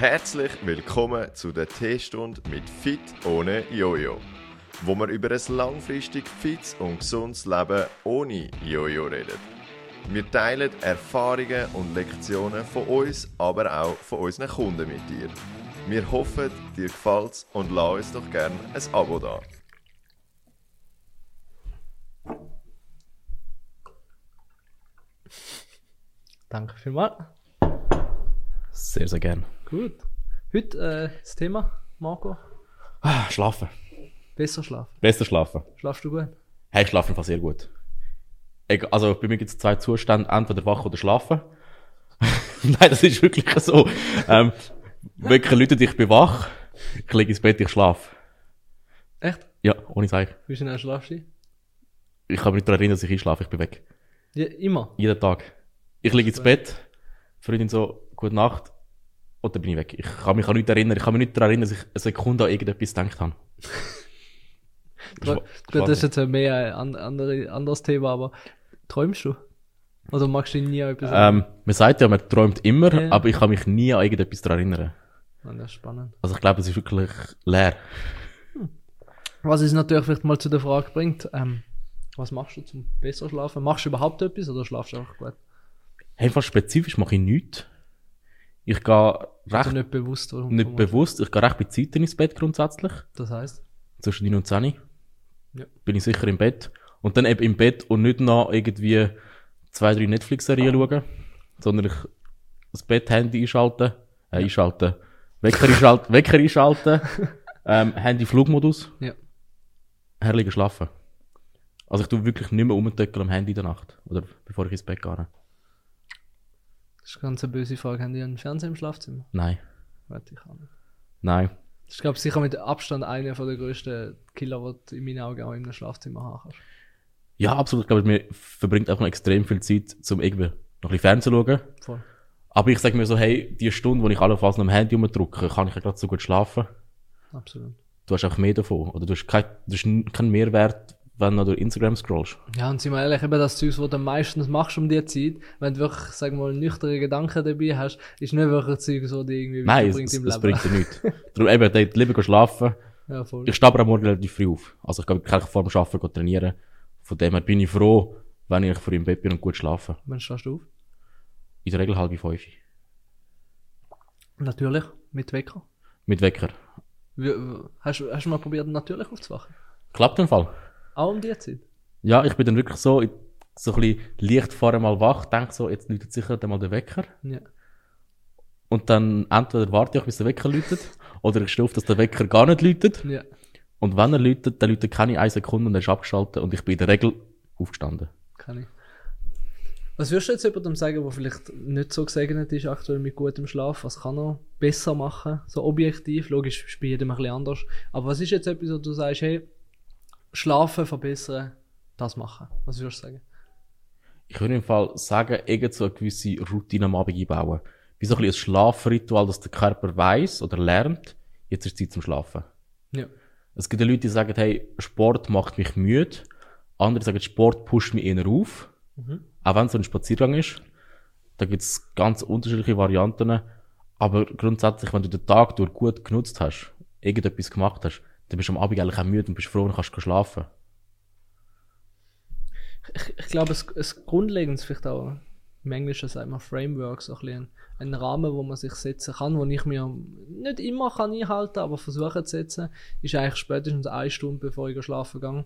Herzlich willkommen zu der Teestunde mit Fit ohne Jojo, wo wir über ein langfristig fits und gesundes Leben ohne Jojo reden. Wir teilen Erfahrungen und Lektionen von uns, aber auch von unseren Kunden mit dir. Wir hoffen, dir gefällt's und lass uns doch gerne ein Abo da. Danke vielmals. Sehr, sehr gern. Gut. Heute äh, das Thema, Marco. Ah, schlafen. Besser schlafen. Besser schlafen. Schlafst du gut? Hey, ich schlafe einfach sehr gut. Egal, also bei mir gibt es zwei Zustände, entweder wach oder schlafen. Nein, das ist wirklich so. Ähm, Wecker läutet, ich bin wach, ich liege ins Bett, ich schlafe. Echt? Ja, ohne Zeug. Wie schnell schlafst du? Ich kann mich nicht daran erinnern, dass ich einschlafe, ich bin weg. Ja, immer. Jeden Tag. Ich liege ins Bett, Freundin so, gute Nacht, und dann bin ich weg. Ich kann mich an nichts erinnern, ich kann mich nicht daran erinnern, dass ich eine Sekunde an irgendetwas gedacht habe. Gut, das ist jetzt ein mehr ein an- andere, anderes Thema, aber träumst du? Oder magst du nie an etwas Ähm, man sagt ja, man träumt immer, Ja. aber ich kann mich nie an irgendetwas daran erinnern. Ah, Das ist spannend. Also ich glaube, es ist wirklich leer. Was es natürlich vielleicht mal zu der Frage bringt, ähm, was machst du zum besser schlafen? Machst du überhaupt etwas oder schlafst du einfach gut? Einfach spezifisch mache ich nichts. Ich gehe Also recht nicht bewusst. Warum nicht bewusst, ich gehe recht bei Zeiten ins Bett grundsätzlich. Das heißt? Zwischen 9 und 10 Ja. bin ich sicher im Bett. Und dann eben im Bett und nicht noch irgendwie zwei, drei Netflix-Serien schauen, sondern ich das Bett-Handy einschalten, äh, einschalten, Wecker einschalten, Wecker einschalten, ähm, Handy-Flugmodus, Ja. herrlich schlafen. Also ich tue wirklich nicht mehr rumtöckeln am Handy in der Nacht. Oder bevor ich ins Bett gehe. Das ist eine ganz eine böse Frage. Haben die einen Fernseher im Schlafzimmer? Nein. Weiß ich auch nicht. Nein. Das ist, glaube ich, sicher mit Abstand einer der grössten Killer, die du in meinen Augen auch in einem Schlafzimmer haben kannst. Ja, absolut. Ich glaube, mir verbringt auch noch extrem viel Zeit, um irgendwie noch ein bisschen Fernsehen zu schauen. Voll. Aber ich sage mir so, hey, die Stunde, wo ich allenfalls noch am Handy rumdrücke, kann ich ja gerade so gut schlafen. Absolut. Du hast auch mehr davon. Oder du hast, kein, du hast keinen Mehrwert, wenn du durch Instagram scrollst. Ja, und sind wir ehrlich, eben das Zeug, was du meistens machst um die Zeit, wenn du wirklich, sag mal, nüchterne Gedanken dabei hast, ist nicht wirklich ein Zeug, so die irgendwie Nein, weiterbringt es, im Leben. bringt dir nichts. Darum eben, dort lieber schlafen. Ja, voll. Ich stehe aber am Morgen relativ früh auf. Also ich kann wirklich vor dem Arbeiten trainieren. Von dem her bin ich froh, wenn ich früh im Bett bin und gut schlafe. Wann stehst du auf? In der Regel halb fünf. Natürlich, mit Wecker. Mit Wecker. Wie, hast, du- hast du mal probiert, natürlich aufzuwachen? Klappt im Fall. Auch um die Zeit? Ja, ich bin dann wirklich so, ich- so ein bisschen leicht vorher mal wach, denke so, jetzt läutet sicher dann mal der Wecker. Ja. Und dann entweder warte ich, bis der Wecker läutet, oder ich stehe auf, dass der Wecker gar nicht läutet. Ja, Und wenn er läutet, dann läutet keine eine Sekunde und er ist abgeschaltet und ich bin in der Regel aufgestanden. kann ich. Was würdest du jetzt jemandem sagen, der vielleicht nicht so gesegnet ist aktuell mit gutem Schlaf? Was kann er besser machen? So objektiv, logisch ist bei jedem ein bisschen anders. Aber was ist jetzt etwas, wo du sagst, hey, schlafen, verbessern, das machen? Was würdest du sagen? Ich würde im Fall sagen, irgend so eine gewisse Routine am Abend einbauen. Wie so ein bisschen ein Schlafritual, dass der Körper weiß oder lernt, jetzt ist Zeit zum Schlafen. Ja. Es gibt ja Leute, die sagen, hey, Sport macht mich müde. Andere sagen, Sport pusht mich eher auf. Auch wenn es so ein Spaziergang ist. Da gibt es ganz unterschiedliche Varianten. Aber grundsätzlich, wenn du den Tag durch gut genutzt hast, irgendetwas gemacht hast, dann bist du am Abend eigentlich auch müde und bist froh und kannst schlafen. Ich, ich glaube, es, es grundlegend ist vielleicht auch, im Englischen sagt man Framework, so ein, bisschen ein, Rahmen, wo man sich setzen kann, wo ich mir nicht immer kann einhalten kann, aber versuche zu setzen, ist eigentlich spätestens eine Stunde, bevor ich schlafen gehe.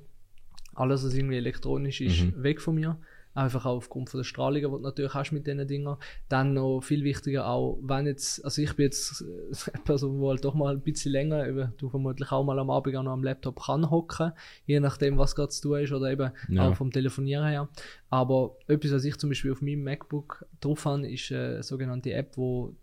Alles, was irgendwie elektronisch ist, weg von mir. Einfach auch aufgrund von der Strahlung, die du natürlich hast mit diesen Dingen. Dann noch viel wichtiger auch, wenn jetzt, also ich bin jetzt äh, eine Person, die halt doch mal ein bisschen länger, eben, du vermutlich auch mal am Abend auch noch am Laptop kann hocken, je nachdem, was gerade zu tun ist oder eben Ja. auch vom Telefonieren her. Aber etwas, was ich zum Beispiel auf meinem MacBook drauf habe, ist eine sogenannte App, wo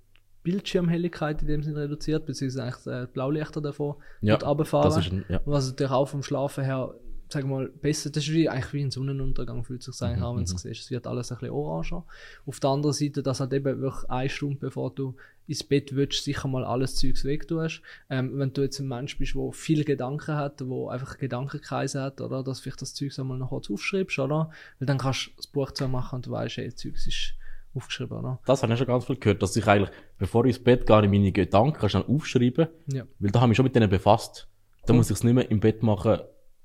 Bildschirmhelligkeit in dem Sinne reduziert, beziehungsweise eigentlich äh, die Blaulichter davon Ja, runterfahren. Ein, ja. Was natürlich auch vom Schlafen her, sag mal, besser, das ist wie, eigentlich wie ein Sonnenuntergang, fühlt sich eigentlich an, wenn du es siehst. Es wird alles ein bisschen oranger. Auf der anderen Seite, dass halt eben wirklich eine Stunde bevor du ins Bett willst, sicher mal alles Zeugs wegtust. Ähm, wenn du jetzt ein Mensch bist, der viele Gedanken hat, wo einfach Gedankenkreise hat, oder, dass vielleicht das Zeugs einmal noch kurz aufschreibst, oder? Weil dann kannst du das Buch zu machen und du weißt, hey, das Zeugs ist aufgeschrieben, oder? Das habe ich schon ganz viel gehört, dass ich eigentlich, bevor ich ins Bett gehe, meine Gedanken schnell aufschreiben. Ja. Weil da habe ich mich schon mit denen befasst. Da muss ich es nicht mehr im Bett machen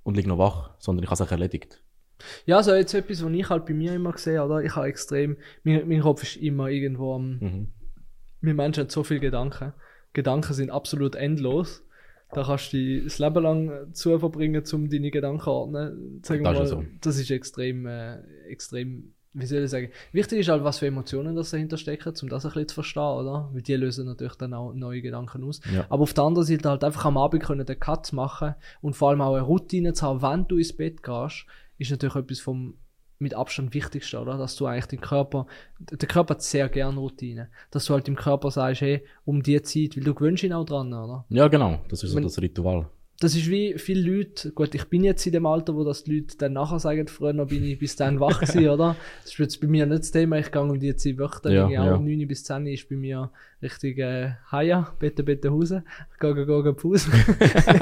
und liege noch wach, sondern ich habe es auch erledigt. Ja, so jetzt etwas, was ich halt bei mir immer sehe, oder? Ich habe extrem, mein, mein Kopf ist immer irgendwo am, Mhm. wir Menschen haben so viele Gedanken. Gedanken sind absolut endlos. Da kannst du die das Leben lang zu verbringen, um deine Gedanken zu ordnen. Sagen Das mal, ist so. das ist extrem, äh, extrem, wie soll ich sagen? Wichtig ist halt, was für Emotionen das dahinter stecken, um das ein bisschen zu verstehen, oder? Weil die lösen natürlich dann auch neue Gedanken aus. Ja. Aber auf der anderen Seite halt einfach am Abend können den Cut machen und vor allem auch eine Routine zu haben, wenn du ins Bett gehst, ist natürlich etwas vom mit Abstand wichtigste, oder? Dass du eigentlich den Körper, der Körper hat sehr gern Routine. Dass du halt dem Körper sagst, hey, um die Zeit, weil du gewöhnst ihn auch dran, oder? Ja, genau. Das ist so Wenn- das Ritual. Das ist wie viele Leute, gut, ich bin jetzt in dem Alter, wo das die Leute dann nachher sagen, früher bin ich bis dann wach gewesen, oder? Das ist jetzt bei mir nicht das Thema, ich gehe um die Zeit dann Ja, ja. um 9 bis 10 ist bei mir richtig, äh, Haja, bitte, bitte Hause, ich gehe, gehe, gehe, Pause.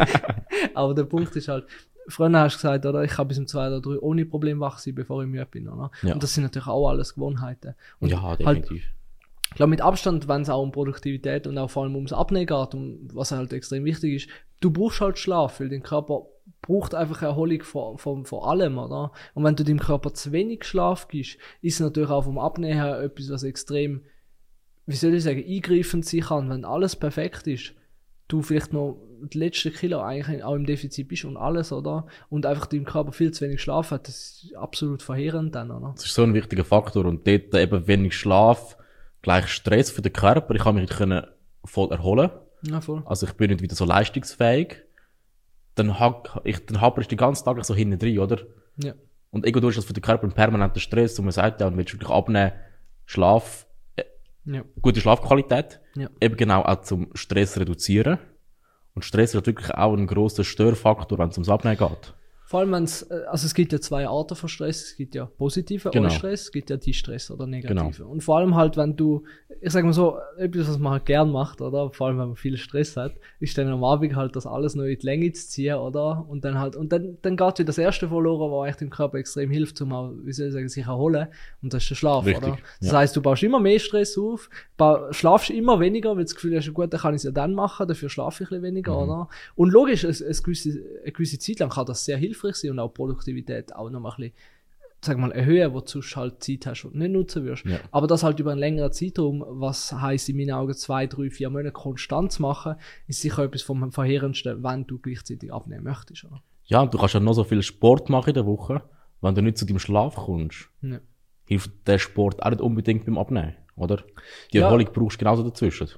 Aber der Punkt ist halt, früher hast du gesagt, oder, ich kann bis um 2 oder 3 ohne Problem wach sein, bevor ich müde bin, oder? Ja. Und das sind natürlich auch alles Gewohnheiten. Und ja, halt, definitiv. Ich glaube, mit Abstand, wenn es auch um Produktivität und auch vor allem ums Abnehmen geht, um, was halt extrem wichtig ist, du brauchst halt Schlaf, weil dein Körper braucht einfach Erholung von, von, von allem, oder? Und wenn du deinem Körper zu wenig Schlaf gibst, ist natürlich auch vom Abnehmen her etwas, was extrem, wie soll ich sagen, eingreifend sein kann, wenn alles perfekt ist. Du vielleicht noch die letzten Kilo eigentlich auch im Defizit bist und alles, oder? Und einfach deinem Körper viel zu wenig Schlaf hat, das ist absolut verheerend dann, oder? Das ist so ein wichtiger Faktor. Und dort eben wenig Schlaf, gleich Stress für den Körper. Ich kann mich nicht können voll erholen. Ja, voll. Also ich bin nicht wieder so leistungsfähig. Dann hack, ich, dann happer ich den ganzen Tag so hinten drin, oder? Ja. Und irgendwo ist das für den Körper ein permanenter Stress. Und man sagt ja, und willst wirklich abnehmen, Schlaf, Ja. gute Schlafqualität. Ja. Eben genau auch zum Stress reduzieren. Und Stress ist wirklich auch ein grosser Störfaktor, wenn es ums Abnehmen geht. Vor allem, wenn's, äh, also es gibt ja zwei Arten von Stress. Es gibt ja positive Genau. Stress, es gibt ja Distress oder negative. Und vor allem halt, wenn du, ich sag mal so, etwas, was man halt gern macht, oder? Vor allem, wenn man viel Stress hat, ist dann am Abend halt das alles noch in die Länge zu ziehen, oder? Und dann halt, und dann, dann geht wieder das erste verloren, was eigentlich dem Körper extrem hilft, um auch, wie soll ich sagen, sich erholen. Und das ist der Schlaf, Richtig, oder? Das ja. heißt, du baust immer mehr Stress auf, schlafst immer weniger, weil du das Gefühl hast, gut, dann kann ich es ja dann machen, dafür schlafe ich ein bisschen weniger, Mhm. oder? Und logisch, es, es gewisse, eine gewisse Zeit lang kann das sehr hilfreich sein und auch Produktivität auch noch mal ein bisschen, sag mal, erhöhen, wo du sonst halt Zeit hast und nicht nutzen wirst. Ja. Aber das halt über einen längeren Zeitraum, was heisst in meinen Augen zwei, drei, vier Monate konstant zu machen, ist sicher etwas vom Verheerendsten, wenn du gleichzeitig abnehmen möchtest, oder? Ja, und du kannst ja noch so viel Sport machen in der Woche. Wenn du nicht zu deinem Schlaf kommst, Ja. hilft der Sport auch nicht unbedingt beim Abnehmen, oder? Die Ja. Erholung brauchst du genauso dazwischen.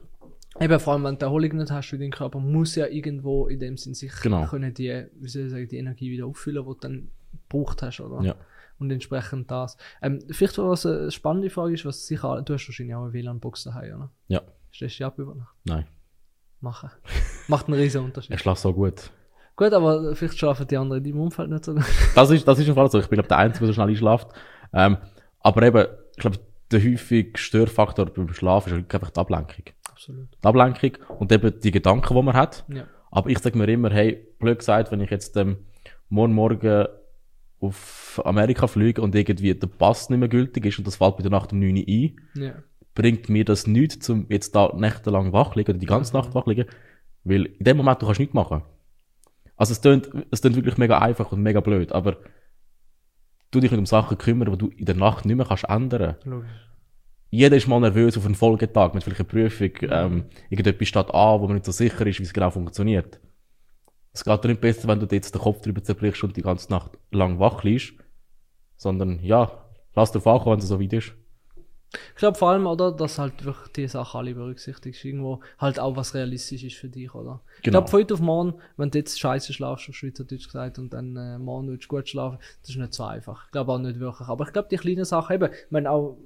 Eben, vor allem, wenn du die Erholung nicht hast, weil dein Körper muss ja irgendwo in dem Sinn sich Genau. können die, wie soll ich sagen, die Energie wieder auffüllen, die du dann gebraucht hast, oder? Ja. Und entsprechend das. Ähm, vielleicht, was eine spannende Frage ist, was sicher, du hast wahrscheinlich auch eine WLAN-Box daheim, oder? Ja. Stellst du die ab über Nacht? Nein. Machen. Macht einen riesen Er Unterschied. schläft so gut. Gut, aber vielleicht schlafen die anderen in deinem Umfeld nicht so gut. Das ist, das ist im Fall so. Ich bin, glaube der Einzige, der so schnell einschläft. Ähm, aber eben, ich glaube, der häufige Störfaktor beim Schlafen ist wirklich einfach die Ablenkung. Absolut. Die Ablenkung und eben die Gedanken, die man hat. Ja. Aber ich sage mir immer, hey, blöd gesagt, wenn ich jetzt ähm, morgen Morgen auf Amerika fliege und irgendwie der Pass nicht mehr gültig ist und das fällt bei der Nacht um 9 Uhr ein, Ja. bringt mir das nichts, zum jetzt da nächtelang wach liegen oder die ganze Nacht wach liegen, weil in dem Moment du kannst nichts machen. Also es tönt, es tönt wirklich mega einfach und mega blöd, aber du dich nicht um Sachen kümmern, die du in der Nacht nicht mehr kannst ändern. Logisch. Jeder ist mal nervös auf einen Folgetag mit vielleicht einer Prüfung, ähm, irgendetwas steht an, wo man nicht so sicher ist, wie es genau funktioniert. Es geht dir nicht besser, wenn du dir jetzt den Kopf drüber zerbrichst und die ganze Nacht lang wach liegst, sondern ja, lass dir ankommen, wenn es so weit ist. Ich glaube vor allem, oder, dass halt wirklich die Sachen alle berücksichtigst, irgendwo halt auch was realistisch ist für dich, oder? Ich Genau. glaube, von heute auf morgen, wenn du jetzt scheiße schlafst, auf Schweizerdeutsch gesagt, und dann äh, morgen willst du gut schlafen, das ist nicht so einfach. Ich glaube auch nicht wirklich. Aber ich glaube, die kleinen Sachen, eben, wenn auch,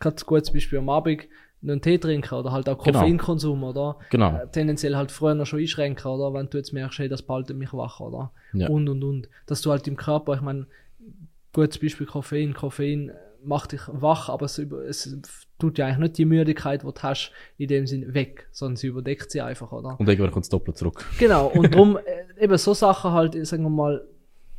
gerade ein gutes Beispiel am Abend, einen Tee trinken oder halt auch Genau. Koffeinkonsum, oder? Genau. Äh, tendenziell halt früher noch schon einschränken, oder? Wenn du jetzt merkst, hey, das behaltet mich wach, oder? Ja. Und, und, und. Dass du halt im Körper, ich meine, gutes Beispiel Koffein. Koffein macht dich wach, aber es, es tut ja eigentlich nicht die Müdigkeit, die du hast, in dem Sinn weg, sondern sie überdeckt sie einfach, oder? Und irgendwann kommt es doppelt zurück. Genau, und darum, äh, eben so Sachen halt, sagen wir mal,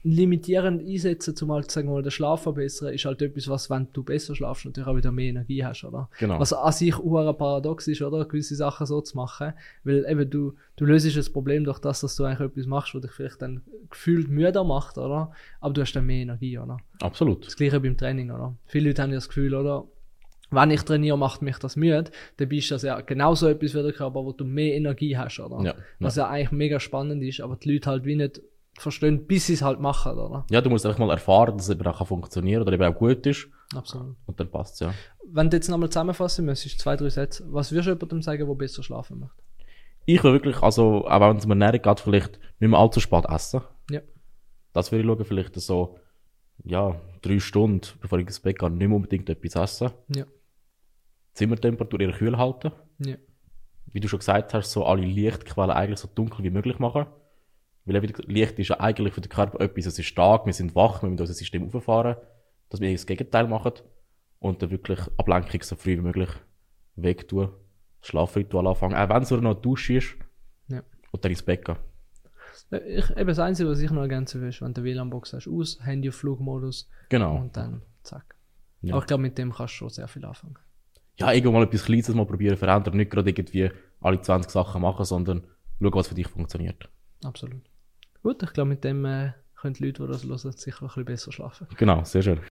limitierend einsetzen, um halt sagen wir mal, den Schlaf verbessern, ist halt etwas, was, wenn du besser schlafst, natürlich auch wieder mehr Energie hast, oder? Genau. Was an sich auch paradox ist, oder? Gewisse Sachen so zu machen. Weil eben du, du löst das Problem durch das, dass du eigentlich etwas machst, was dich vielleicht dann gefühlt müder macht, oder? Aber du hast dann mehr Energie, oder? Absolut. Das gleiche beim Training, oder? Viele Leute haben ja das Gefühl, oder? Wenn ich trainiere, macht mich das müde, dann bist das ja genauso etwas wie der Körper, wo du mehr Energie hast, oder? Ja, Was ja eigentlich mega spannend ist, aber die Leute halt wie nicht verstehen, bis sie es halt machen, oder? Ja, du musst einfach mal erfahren, dass es eben auch funktionieren kann oder eben auch gut ist. Absolut. Und dann passt es ja. Wenn du jetzt nochmal zusammenfassen müsstest, zwei, drei Sätze, was würdest du jemandem sagen, der besser schlafen möchte? Ich will wirklich, also, auch wenn es um Ernährung geht, vielleicht nicht mehr allzu spät essen. Ja. Das würde ich schauen, vielleicht so, ja, drei Stunden, bevor ich ins Bett gehe, nicht mehr unbedingt etwas essen. Ja. Zimmertemperatur eher kühl halten. Ja. Wie du schon gesagt hast, so alle Lichtquellen eigentlich so dunkel wie möglich machen. Weil Licht ist ja eigentlich für den Körper etwas, es ist stark, wir sind wach, wir müssen unser System auffahren, dass wir das Gegenteil machen und dann wirklich Ablenkung so früh wie möglich wegtun, das Schlafritual anfangen, auch wenn es nur noch Dusche ist Ja. und dann ins Bett gehen. Ich, eben das Einzige, was ich noch ergänzen will, ist, wenn du WLAN-Box hast, aus, Handy auf Flugmodus Genau. und dann zack. Ja. Aber ich glaube, mit dem kannst du schon sehr viel anfangen. Ja, irgendwo mal etwas Kleines mal probieren verändern, nicht gerade irgendwie alle 20 Sachen machen, sondern schauen, was für dich funktioniert. Absolut. Gut, ich glaube, mit dem äh, können die Leute, die das hören, sicher ein bisschen besser schlafen. Genau, sehr schön.